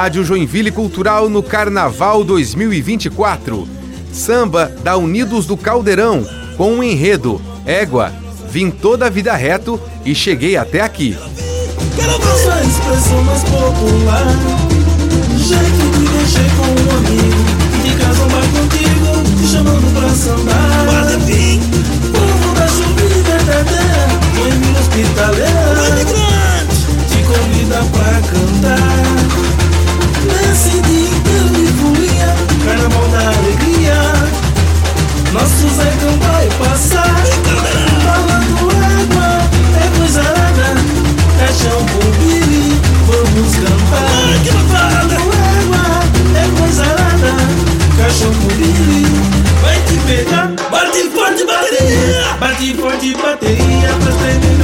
Rádio Joinville Cultural no Carnaval 2024. Samba da Unidos do Caldeirão, com um enredo Égua, vim toda a vida reto e cheguei até aqui. Quero ver expressão mais popular. Bate forte bateria pra tremer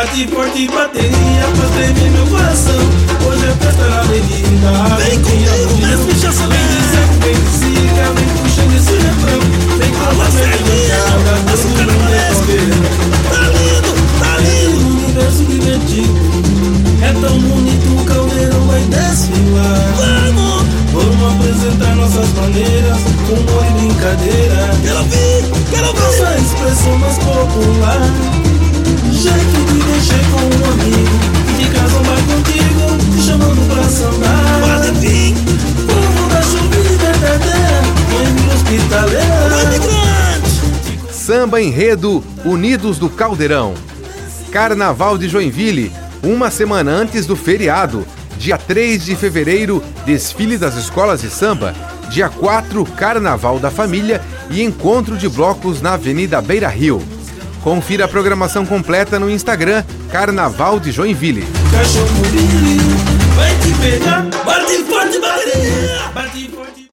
bate forte bateria pra tremer meu coração. Hoje é festa na avenida, vem comigo, vem dizer, vem siga, vem puxando esse refrão. Vem com a mundo é caldeirão. Tá lindo, tá lindo, universo divertido. É tão bonito o caldeirão vai desfilar. Vamos! Vamos apresentar nossas maneiras, humor e brincadeira. Quero ver, quero ver essa expressão mais popular. De mexer com um amigo, contigo, te chamando pra sambar. Pode vir! Povo da mãe hospitaleira. Samba Enredo Unidos do Caldeirão. Carnaval de Joinville, uma semana antes do feriado. Dia 3 de fevereiro, desfile das escolas de samba. Dia 4, Carnaval da Família e encontro de blocos na Avenida Beira Rio. Confira a programação completa no Instagram Carnaval de Joinville. Cachorro vai te pegar, bate.